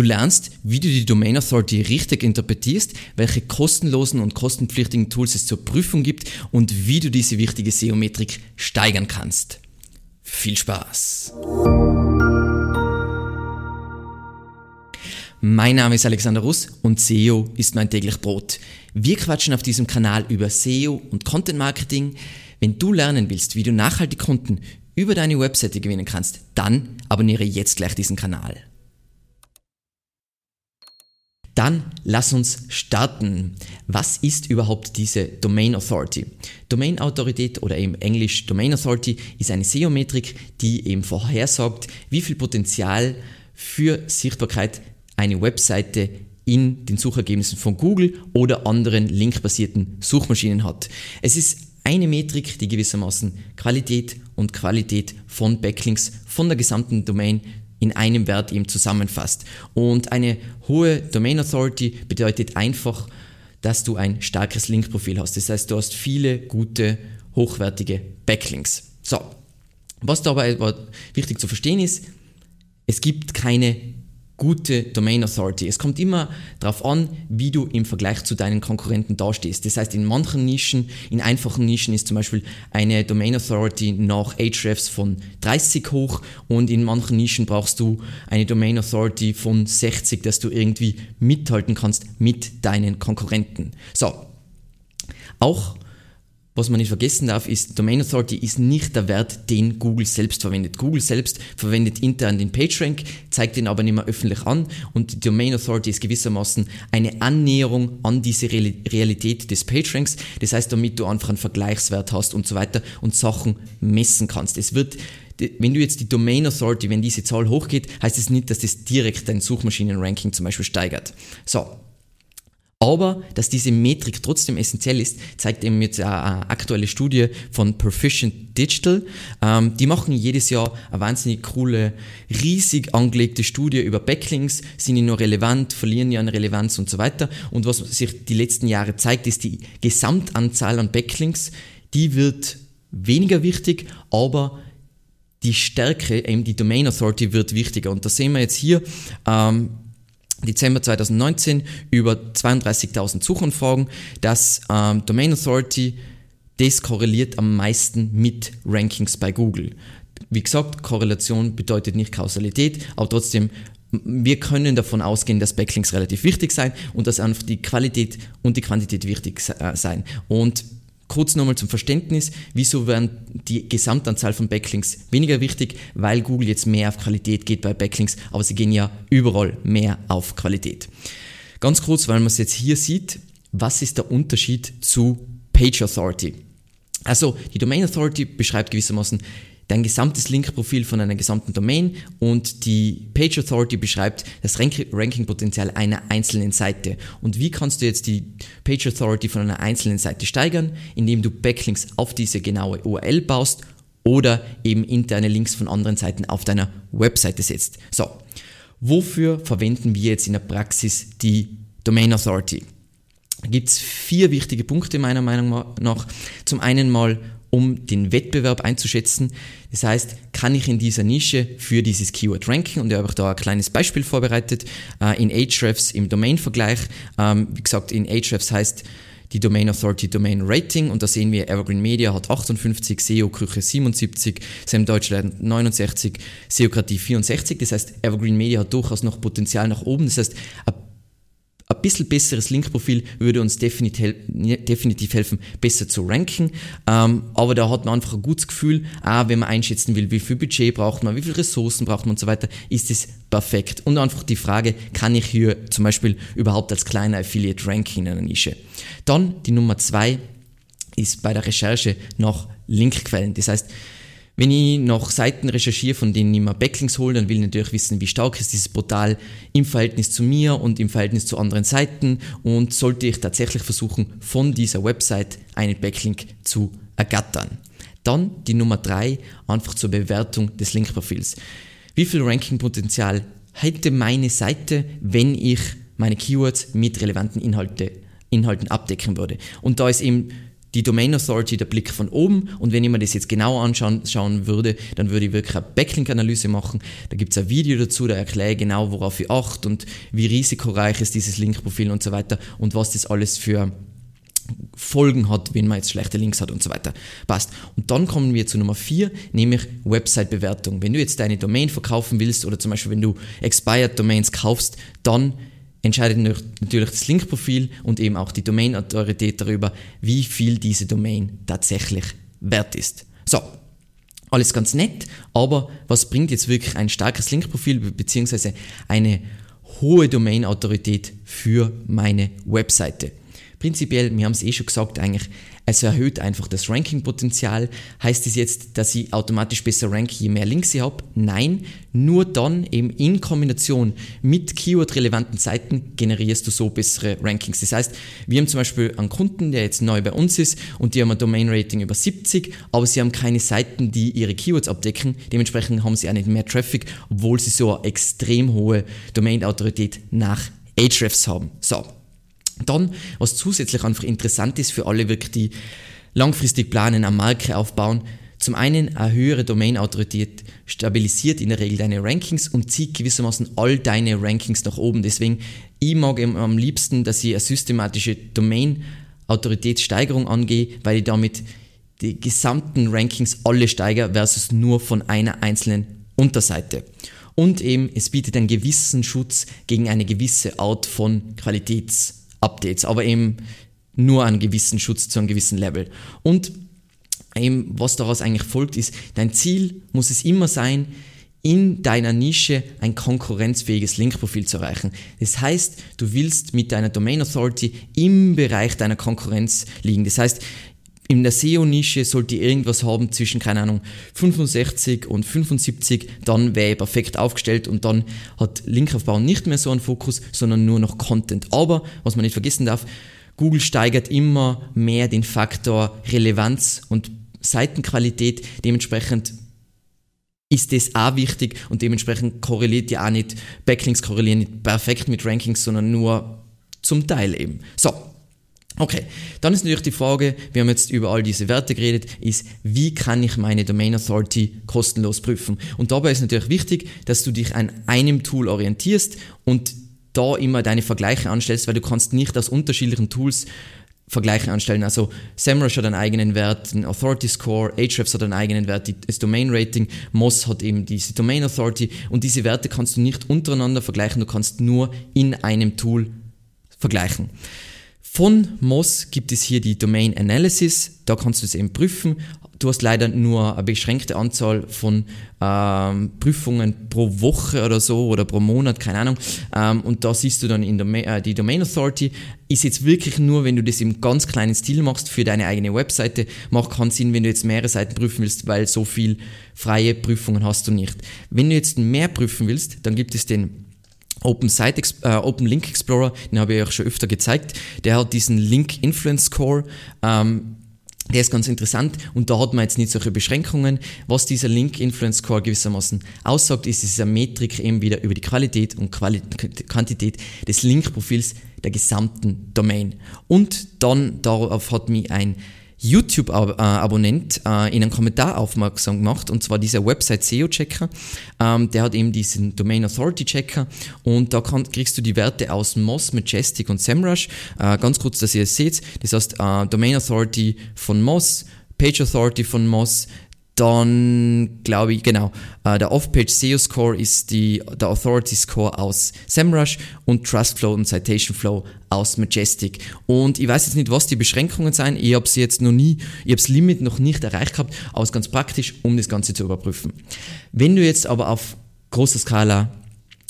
Du lernst, wie du die Domain Authority richtig interpretierst, welche kostenlosen und kostenpflichtigen Tools es zur Prüfung gibt und wie du diese wichtige SEO-Metrik steigern kannst. Viel Spaß! Mein Name ist Alexander Russ und SEO ist mein täglich Brot. Wir quatschen auf diesem Kanal über SEO und Content Marketing. Wenn du lernen willst, wie du nachhaltig Kunden über deine Webseite gewinnen kannst, dann abonniere jetzt gleich diesen Kanal. Dann lass uns starten. Was ist überhaupt diese Domain Authority? Domain Autorität oder eben Englisch Domain Authority ist eine SEO-Metrik, die eben vorhersagt, wie viel Potenzial für Sichtbarkeit eine Webseite in den Suchergebnissen von Google oder anderen linkbasierten Suchmaschinen hat. Es ist eine Metrik, die gewissermaßen Qualität und Qualität von Backlinks von der gesamten Domain in einem Wert eben zusammenfasst. Und eine hohe Domain Authority bedeutet einfach, dass du ein starkes Linkprofil hast. Das heißt, du hast viele gute, hochwertige Backlinks. So, was dabei wichtig zu verstehen ist, es gibt keine gute Domain Authority. Es kommt immer darauf an, wie du im Vergleich zu deinen Konkurrenten dastehst. Das heißt, in manchen Nischen, in einfachen Nischen ist zum Beispiel eine Domain Authority nach Ahrefs von 30 hoch und in manchen Nischen brauchst du eine Domain Authority von 60, dass du irgendwie mithalten kannst mit deinen Konkurrenten. So. Auch was man nicht vergessen darf, ist, Domain Authority ist nicht der Wert, den Google selbst verwendet. Google selbst verwendet intern den PageRank, zeigt den aber nicht mehr öffentlich an und die Domain Authority ist gewissermaßen eine Annäherung an diese Realität des PageRanks. Das heißt, damit du einfach einen Vergleichswert hast und so weiter und Sachen messen kannst. Es wird wenn du jetzt die Domain Authority, wenn diese Zahl hochgeht, heißt es das nicht, dass das direkt dein Suchmaschinenranking zum Beispiel steigert. So, aber dass diese Metrik trotzdem essentiell ist, zeigt eben jetzt eine aktuelle Studie von Proficient Digital. Ähm, die machen jedes Jahr eine wahnsinnig coole, riesig angelegte Studie über Backlinks. Sind die noch relevant? Verlieren die an Relevanz und so weiter? Und was sich die letzten Jahre zeigt, ist die Gesamtanzahl an Backlinks. Die wird weniger wichtig, aber die Stärke, eben die Domain Authority wird wichtiger. Und da sehen wir jetzt hier, ähm, Dezember 2019 über 32.000 Suchanfragen. Das ähm, Domain Authority, das korreliert am meisten mit Rankings bei Google. Wie gesagt, Korrelation bedeutet nicht Kausalität, aber trotzdem, wir können davon ausgehen, dass Backlinks relativ wichtig sein und dass einfach die Qualität und die Quantität wichtig äh, sein. Und Kurz nochmal zum Verständnis, wieso werden die Gesamtanzahl von Backlinks weniger wichtig? Weil Google jetzt mehr auf Qualität geht bei Backlinks, aber sie gehen ja überall mehr auf Qualität. Ganz kurz, weil man es jetzt hier sieht, was ist der Unterschied zu Page Authority? Also die Domain Authority beschreibt gewissermaßen dein gesamtes Linkprofil von einer gesamten Domain und die Page Authority beschreibt das Ranking-Potenzial einer einzelnen Seite. Und wie kannst du jetzt die Page Authority von einer einzelnen Seite steigern? Indem du Backlinks auf diese genaue URL baust oder eben interne Links von anderen Seiten auf deiner Webseite setzt. So, wofür verwenden wir jetzt in der Praxis die Domain Authority? Da gibt es vier wichtige Punkte meiner Meinung nach. Zum einen mal, um den Wettbewerb einzuschätzen. Das heißt, kann ich in dieser Nische für dieses Keyword ranken? Und ich habe da ein kleines Beispiel vorbereitet äh, in Ahrefs im Domain-Vergleich. Ähm, wie gesagt, in Ahrefs heißt die Domain Authority Domain Rating und da sehen wir Evergreen Media hat 58, SEO Küche 77, Sam Deutschland 69, SEOkratie 64. Das heißt, Evergreen Media hat durchaus noch Potenzial nach oben. Das heißt, ein ein bisschen besseres Linkprofil würde uns definitiv helfen, besser zu ranken. Ähm, aber da hat man einfach ein gutes Gefühl, auch wenn man einschätzen will, wie viel Budget braucht man, wie viele Ressourcen braucht man und so weiter, ist es perfekt. Und einfach die Frage, kann ich hier zum Beispiel überhaupt als kleiner Affiliate ranken in einer Nische? Dann die Nummer zwei ist bei der Recherche nach Linkquellen. Das heißt, wenn ich nach Seiten recherchiere, von denen ich mir Backlinks hole, dann will ich natürlich wissen, wie stark ist dieses Portal im Verhältnis zu mir und im Verhältnis zu anderen Seiten und sollte ich tatsächlich versuchen, von dieser Website einen Backlink zu ergattern. Dann die Nummer drei, einfach zur Bewertung des Linkprofils. Wie viel Rankingpotenzial hätte meine Seite, wenn ich meine Keywords mit relevanten Inhalte, Inhalten abdecken würde? Und da ist eben die Domain Authority der Blick von oben und wenn ich mir das jetzt genau anschauen würde, dann würde ich wirklich eine Backlink-Analyse machen. Da gibt es ein Video dazu, da erkläre ich genau, worauf ich achte und wie risikoreich ist dieses Linkprofil und so weiter und was das alles für Folgen hat, wenn man jetzt schlechte Links hat und so weiter. Passt. Und dann kommen wir zu Nummer 4, nämlich Website-Bewertung. Wenn du jetzt deine Domain verkaufen willst oder zum Beispiel wenn du Expired Domains kaufst, dann entscheidet natürlich das Linkprofil und eben auch die Domain-Autorität darüber, wie viel diese Domain tatsächlich wert ist. So, alles ganz nett, aber was bringt jetzt wirklich ein starkes Linkprofil bzw. eine hohe Domain-Autorität für meine Webseite? Prinzipiell, wir haben es eh schon gesagt, eigentlich es erhöht einfach das Ranking-Potenzial. Heißt das jetzt, dass ich automatisch besser ranke, je mehr Links ich habe? Nein, nur dann eben in Kombination mit Keyword-relevanten Seiten generierst du so bessere Rankings. Das heißt, wir haben zum Beispiel einen Kunden, der jetzt neu bei uns ist und die haben ein Domain-Rating über 70, aber sie haben keine Seiten, die ihre Keywords abdecken. Dementsprechend haben sie auch nicht mehr Traffic, obwohl sie so eine extrem hohe Domain-Autorität nach Ahrefs haben. So, dann, was zusätzlich einfach interessant ist für alle wirklich, die langfristig planen, eine Marke aufbauen, zum einen eine höhere Domain-Autorität stabilisiert in der Regel deine Rankings und zieht gewissermaßen all deine Rankings nach oben. Deswegen, ich mag am liebsten, dass ich eine systematische Domain-Autoritätssteigerung angehe, weil ich damit die gesamten Rankings alle steigere versus nur von einer einzelnen Unterseite. Und eben, es bietet einen gewissen Schutz gegen eine gewisse Art von Qualitäts- Updates, aber eben nur einen gewissen Schutz zu einem gewissen Level. Und eben, was daraus eigentlich folgt, ist, dein Ziel muss es immer sein, in deiner Nische ein konkurrenzfähiges Linkprofil zu erreichen. Das heißt, du willst mit deiner Domain Authority im Bereich deiner Konkurrenz liegen. Das heißt, in der SEO-Nische sollte ich irgendwas haben zwischen, keine Ahnung, 65 und 75, dann wäre perfekt aufgestellt und dann hat Linkaufbau nicht mehr so einen Fokus, sondern nur noch Content. Aber, was man nicht vergessen darf, Google steigert immer mehr den Faktor Relevanz und Seitenqualität. Dementsprechend ist das auch wichtig und dementsprechend korreliert ja auch nicht, Backlinks korrelieren nicht perfekt mit Rankings, sondern nur zum Teil eben. So, Okay, dann ist natürlich die Frage, wir haben jetzt über all diese Werte geredet, ist, wie kann ich meine Domain Authority kostenlos prüfen? Und dabei ist natürlich wichtig, dass du dich an einem Tool orientierst und da immer deine Vergleiche anstellst, weil du kannst nicht aus unterschiedlichen Tools Vergleiche anstellen. Also SEMrush hat einen eigenen Wert, den Authority Score, Ahrefs hat einen eigenen Wert, das Domain Rating, Moz hat eben diese Domain Authority und diese Werte kannst du nicht untereinander vergleichen, du kannst nur in einem Tool vergleichen. Von Moz gibt es hier die Domain Analysis, da kannst du es eben prüfen. Du hast leider nur eine beschränkte Anzahl von ähm, Prüfungen pro Woche oder so oder pro Monat, keine Ahnung. Ähm, und da siehst du dann in Domain, äh, die Domain Authority. Ist jetzt wirklich nur, wenn du das im ganz kleinen Stil machst für deine eigene Webseite. Macht keinen Sinn, wenn du jetzt mehrere Seiten prüfen willst, weil so viel freie Prüfungen hast du nicht. Wenn du jetzt mehr prüfen willst, dann gibt es den Open, Site, äh, Open Link Explorer, den habe ich euch schon öfter gezeigt. Der hat diesen Link Influence Score. Ähm, der ist ganz interessant und da hat man jetzt nicht solche Beschränkungen. Was dieser Link Influence Score gewissermaßen aussagt, ist, es ist eine Metrik eben wieder über die Qualität und Quali Quantität des Linkprofils der gesamten Domain. Und dann darauf hat mich ein YouTube-Abonnent äh, in einem Kommentar aufmerksam gemacht, und zwar dieser Website SEO-Checker. Ähm, der hat eben diesen Domain Authority Checker und da kann, kriegst du die Werte aus Moz, Majestic und SEMrush. Äh, ganz kurz, dass ihr es seht. Das heißt, äh, Domain Authority von Moz, Page Authority von Moz, dann glaube ich, genau, äh, der Off-Page SEO Score ist die, der Authority Score aus SEMrush und Trustflow und Citation Flow aus Majestic. Und ich weiß jetzt nicht, was die Beschränkungen sind. Ich habe sie jetzt noch nie, ich habe das Limit noch nicht erreicht gehabt, aber es ganz praktisch, um das Ganze zu überprüfen. Wenn du jetzt aber auf großer Skala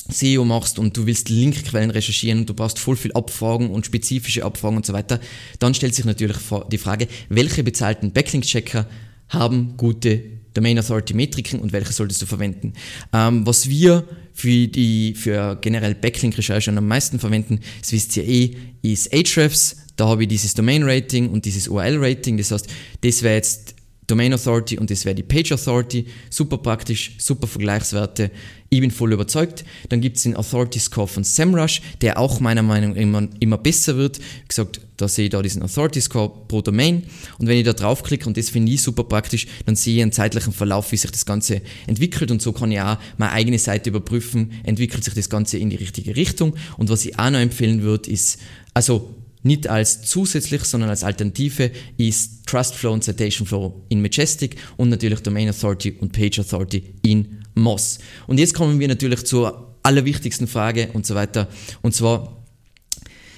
SEO machst und du willst Linkquellen recherchieren und du brauchst voll viel Abfragen und spezifische Abfragen und so weiter, dann stellt sich natürlich die Frage, welche bezahlten Backlink-Checker haben gute Domain Authority Metriken und welche solltest du verwenden. Ähm, was wir für die für generell Backlink-Recherche am meisten verwenden, das wisst ihr eh, ist Ahrefs. Da habe ich dieses Domain Rating und dieses URL Rating. Das heißt, das wäre jetzt Domain Authority und das wäre die Page Authority. Super praktisch, super Vergleichswerte. Ich bin voll überzeugt. Dann gibt es den Authority Score von SEMrush, der auch meiner Meinung nach immer, immer besser wird. Wie gesagt, da sehe ich da diesen Authority Score pro Domain. Und wenn ich da draufklicke, und das finde ich super praktisch, dann sehe ich einen zeitlichen Verlauf, wie sich das Ganze entwickelt. Und so kann ich auch meine eigene Seite überprüfen, entwickelt sich das Ganze in die richtige Richtung. Und was ich auch noch empfehlen würde, ist, also nicht als zusätzlich, sondern als Alternative ist Trust Flow und Citation Flow in Majestic und natürlich Domain Authority und Page Authority in Moss. Und jetzt kommen wir natürlich zur allerwichtigsten Frage und so weiter. Und zwar,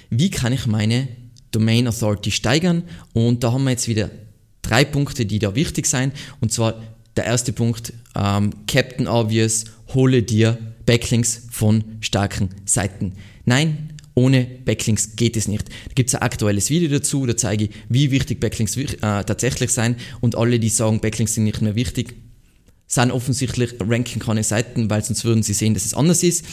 wie kann ich meine Domain Authority steigern? Und da haben wir jetzt wieder drei Punkte, die da wichtig sind. Und zwar der erste Punkt, ähm, Captain Obvious, hole dir Backlinks von starken Seiten. Nein, ohne Backlinks geht es nicht. Da gibt es ein aktuelles Video dazu, da zeige ich, wie wichtig Backlinks äh, tatsächlich sind und alle, die sagen, Backlinks sind nicht mehr wichtig, sind offensichtlich ranken keine Seiten, weil sonst würden sie sehen, dass es anders ist.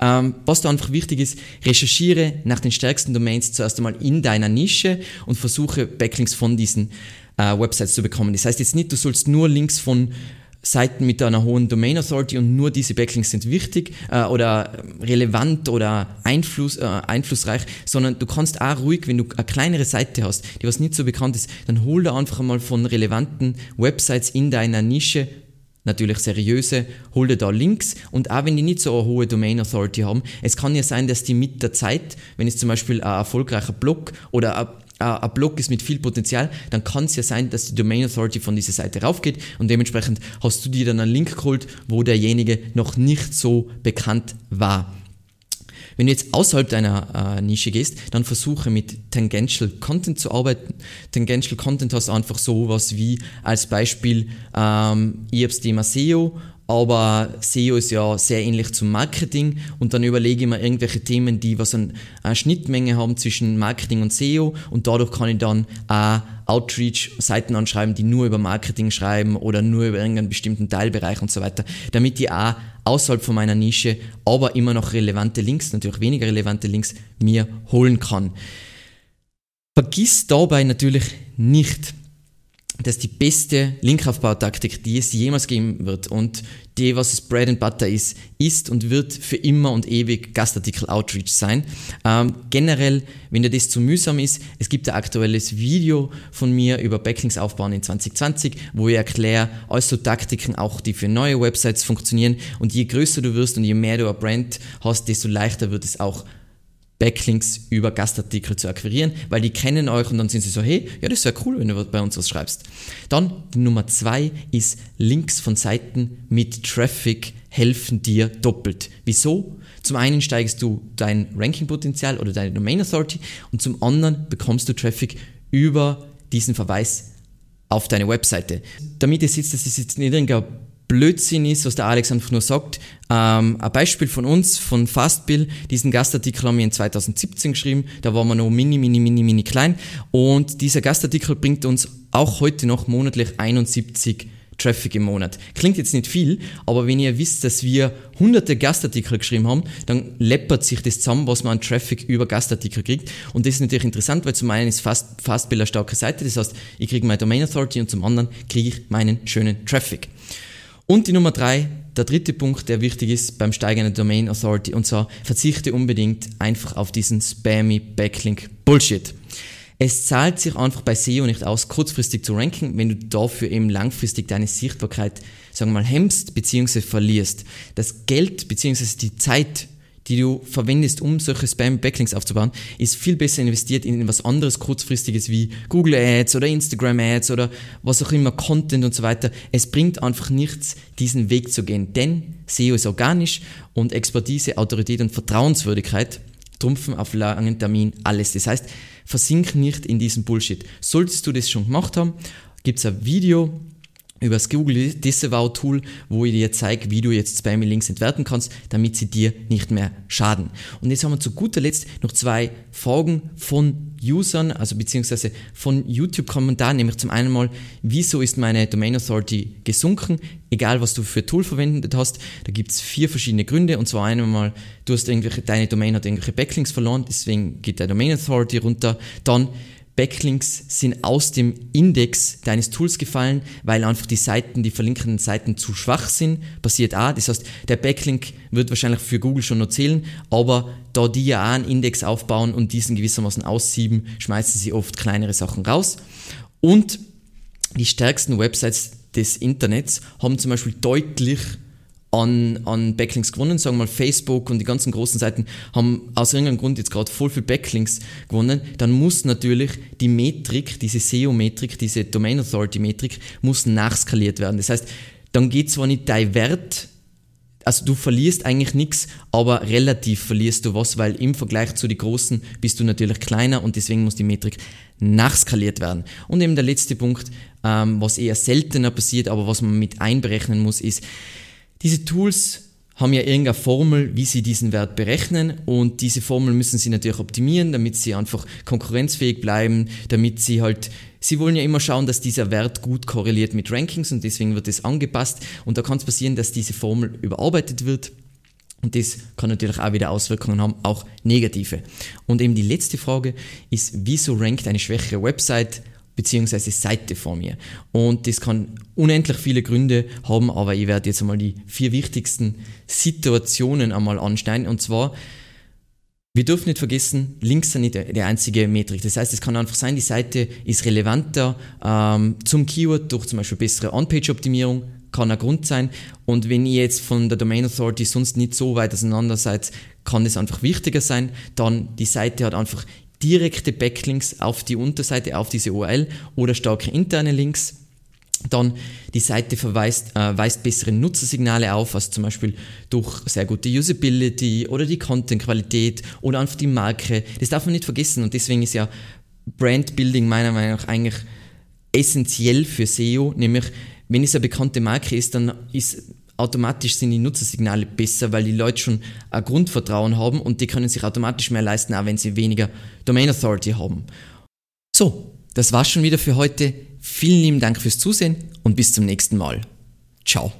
Ähm, was da einfach wichtig ist, recherchiere nach den stärksten Domains zuerst einmal in deiner Nische und versuche Backlinks von diesen äh, Websites zu bekommen. Das heißt jetzt nicht, du sollst nur Links von Seiten mit einer hohen Domain Authority und nur diese Backlinks sind wichtig äh, oder relevant oder Einfluss, äh, einflussreich, sondern du kannst auch ruhig, wenn du eine kleinere Seite hast, die was nicht so bekannt ist, dann hol da einfach einmal von relevanten Websites in deiner Nische natürlich seriöse, hol dir da Links und auch wenn die nicht so eine hohe Domain Authority haben, es kann ja sein, dass die mit der Zeit, wenn es zum Beispiel ein erfolgreicher Blog oder ein ein Blog ist mit viel Potenzial, dann kann es ja sein, dass die Domain Authority von dieser Seite raufgeht und dementsprechend hast du dir dann einen Link geholt, wo derjenige noch nicht so bekannt war. Wenn du jetzt außerhalb deiner äh, Nische gehst, dann versuche mit Tangential Content zu arbeiten. Tangential Content hast einfach sowas wie als Beispiel, ähm, ich habe das Thema SEO aber SEO ist ja sehr ähnlich zum Marketing. Und dann überlege ich mir irgendwelche Themen, die was eine Schnittmenge haben zwischen Marketing und SEO. Und dadurch kann ich dann auch Outreach-Seiten anschreiben, die nur über Marketing schreiben oder nur über irgendeinen bestimmten Teilbereich und so weiter, damit ich auch außerhalb von meiner Nische, aber immer noch relevante Links, natürlich weniger relevante Links, mir holen kann. Vergiss dabei natürlich nicht, dass die beste Linkaufbautaktik, die es jemals geben wird und die, was es Bread and Butter ist, ist und wird für immer und ewig Gastartikel Outreach sein. Ähm, generell, wenn dir das zu mühsam ist, es gibt ein aktuelles Video von mir über Backlinks aufbauen in 2020, wo ich erkläre, also Taktiken auch, die für neue Websites funktionieren und je größer du wirst und je mehr du ein Brand hast, desto leichter wird es auch Backlinks über Gastartikel zu akquirieren, weil die kennen euch und dann sind sie so, hey, ja, das wäre cool, wenn du bei uns was schreibst. Dann die Nummer zwei ist Links von Seiten mit Traffic helfen dir doppelt. Wieso? Zum einen steigst du dein Ranking-Potenzial oder deine Domain Authority und zum anderen bekommst du Traffic über diesen Verweis auf deine Webseite. Damit ihr seht, das ist jetzt irgendein Blödsinn ist, was der Alex einfach nur sagt. Ähm, ein Beispiel von uns, von Fastbill, diesen Gastartikel haben wir in 2017 geschrieben, da waren wir noch mini, mini, mini, mini klein und dieser Gastartikel bringt uns auch heute noch monatlich 71 Traffic im Monat. Klingt jetzt nicht viel, aber wenn ihr wisst, dass wir hunderte Gastartikel geschrieben haben, dann läppert sich das zusammen, was man an Traffic über Gastartikel kriegt. Und das ist natürlich interessant, weil zum einen ist Fast, Fastbill eine starke Seite, das heißt, ich kriege meine Domain Authority und zum anderen kriege ich meinen schönen Traffic. Und die Nummer drei, der dritte Punkt, der wichtig ist beim steigenden Domain Authority, und zwar verzichte unbedingt einfach auf diesen spammy Backlink Bullshit. Es zahlt sich einfach bei SEO nicht aus, kurzfristig zu ranken, wenn du dafür eben langfristig deine Sichtbarkeit, sagen wir mal, hemmst bzw. verlierst. Das Geld bzw. die Zeit, die du verwendest, um solche Spam-Backlinks aufzubauen, ist viel besser investiert in was anderes kurzfristiges wie Google Ads oder Instagram Ads oder was auch immer, Content und so weiter. Es bringt einfach nichts, diesen Weg zu gehen, denn SEO ist organisch und Expertise, Autorität und Vertrauenswürdigkeit trumpfen auf langen Termin alles. Das heißt, versink nicht in diesen Bullshit. Solltest du das schon gemacht haben, gibt es ein Video über das Google Disavow Tool, wo ich dir zeige, wie du jetzt Spammy Links entwerten kannst, damit sie dir nicht mehr schaden. Und jetzt haben wir zu guter Letzt noch zwei Fragen von Usern, also beziehungsweise von YouTube-Kommentaren, nämlich zum einen mal, wieso ist meine Domain Authority gesunken, egal was du für Tool verwendet hast, da gibt es vier verschiedene Gründe, und zwar einmal, du hast irgendwelche, deine Domain hat irgendwelche Backlinks verloren, deswegen geht deine Domain Authority runter, dann Backlinks sind aus dem Index deines Tools gefallen, weil einfach die Seiten, die verlinkenden Seiten zu schwach sind. Passiert auch. Das heißt, der Backlink wird wahrscheinlich für Google schon noch zählen, aber da die ja auch einen Index aufbauen und diesen gewissermaßen aussieben, schmeißen sie oft kleinere Sachen raus. Und die stärksten Websites des Internets haben zum Beispiel deutlich an, an Backlinks gewonnen. Sagen wir mal, Facebook und die ganzen großen Seiten haben aus irgendeinem Grund jetzt gerade voll viel Backlinks gewonnen. Dann muss natürlich die Metrik, diese SEO-Metrik, diese Domain Authority-Metrik, muss nachskaliert werden. Das heißt, dann geht zwar nicht dein Wert, also du verlierst eigentlich nichts, aber relativ verlierst du was, weil im Vergleich zu den Großen bist du natürlich kleiner und deswegen muss die Metrik nachskaliert werden. Und eben der letzte Punkt, ähm, was eher seltener passiert, aber was man mit einberechnen muss, ist, diese Tools haben ja irgendeine Formel, wie sie diesen Wert berechnen. Und diese Formel müssen sie natürlich optimieren, damit sie einfach konkurrenzfähig bleiben, damit sie halt, sie wollen ja immer schauen, dass dieser Wert gut korreliert mit Rankings und deswegen wird es angepasst. Und da kann es passieren, dass diese Formel überarbeitet wird. Und das kann natürlich auch wieder Auswirkungen haben, auch negative. Und eben die letzte Frage ist, wieso rankt eine schwächere Website beziehungsweise Seite vor mir. Und das kann unendlich viele Gründe haben, aber ich werde jetzt einmal die vier wichtigsten Situationen einmal anschneiden. Und zwar, wir dürfen nicht vergessen, Links sind nicht die einzige Metrik. Das heißt, es kann einfach sein, die Seite ist relevanter ähm, zum Keyword durch zum Beispiel bessere On-Page-Optimierung, kann ein Grund sein. Und wenn ihr jetzt von der Domain Authority sonst nicht so weit auseinander seid, kann es einfach wichtiger sein. Dann die Seite hat einfach direkte Backlinks auf die Unterseite, auf diese URL oder starke interne Links. Dann die Seite verweist, äh, weist bessere Nutzersignale auf, also zum Beispiel durch sehr gute Usability oder die Content-Qualität oder einfach die Marke. Das darf man nicht vergessen und deswegen ist ja Brandbuilding meiner Meinung nach eigentlich essentiell für SEO, nämlich wenn es eine bekannte Marke ist, dann ist automatisch sind die Nutzersignale besser, weil die Leute schon ein Grundvertrauen haben und die können sich automatisch mehr leisten, auch wenn sie weniger Domain Authority haben. So, das war's schon wieder für heute. Vielen lieben Dank fürs Zusehen und bis zum nächsten Mal. Ciao.